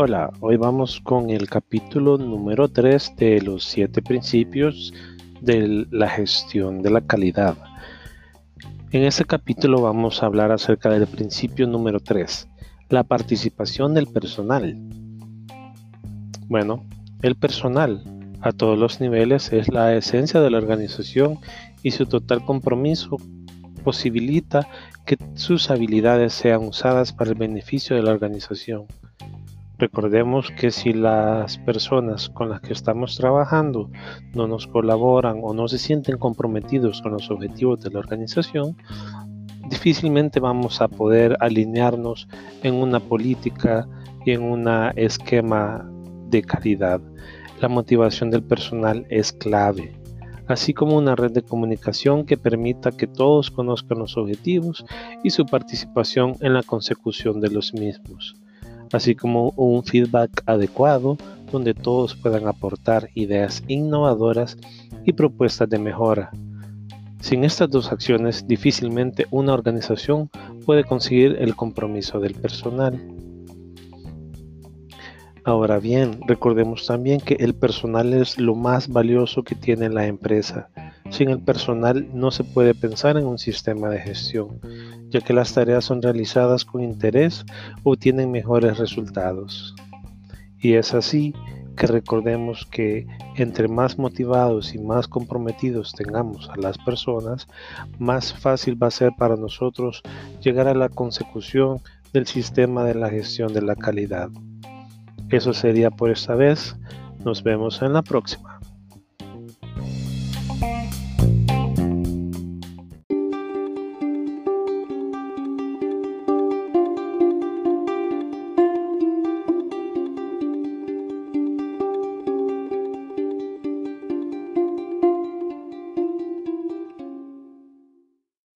Hola, hoy vamos con el capítulo número 3 de los siete principios de la gestión de la calidad. En este capítulo vamos a hablar acerca del principio número 3, la participación del personal. Bueno, el personal a todos los niveles es la esencia de la organización y su total compromiso posibilita que sus habilidades sean usadas para el beneficio de la organización. Recordemos que si las personas con las que estamos trabajando no nos colaboran o no se sienten comprometidos con los objetivos de la organización, difícilmente vamos a poder alinearnos en una política y en un esquema de calidad. La motivación del personal es clave, así como una red de comunicación que permita que todos conozcan los objetivos y su participación en la consecución de los mismos así como un feedback adecuado donde todos puedan aportar ideas innovadoras y propuestas de mejora. Sin estas dos acciones, difícilmente una organización puede conseguir el compromiso del personal. Ahora bien, recordemos también que el personal es lo más valioso que tiene la empresa. Sin el personal no se puede pensar en un sistema de gestión ya que las tareas son realizadas con interés o tienen mejores resultados. Y es así que recordemos que entre más motivados y más comprometidos tengamos a las personas, más fácil va a ser para nosotros llegar a la consecución del sistema de la gestión de la calidad. Eso sería por esta vez. Nos vemos en la próxima.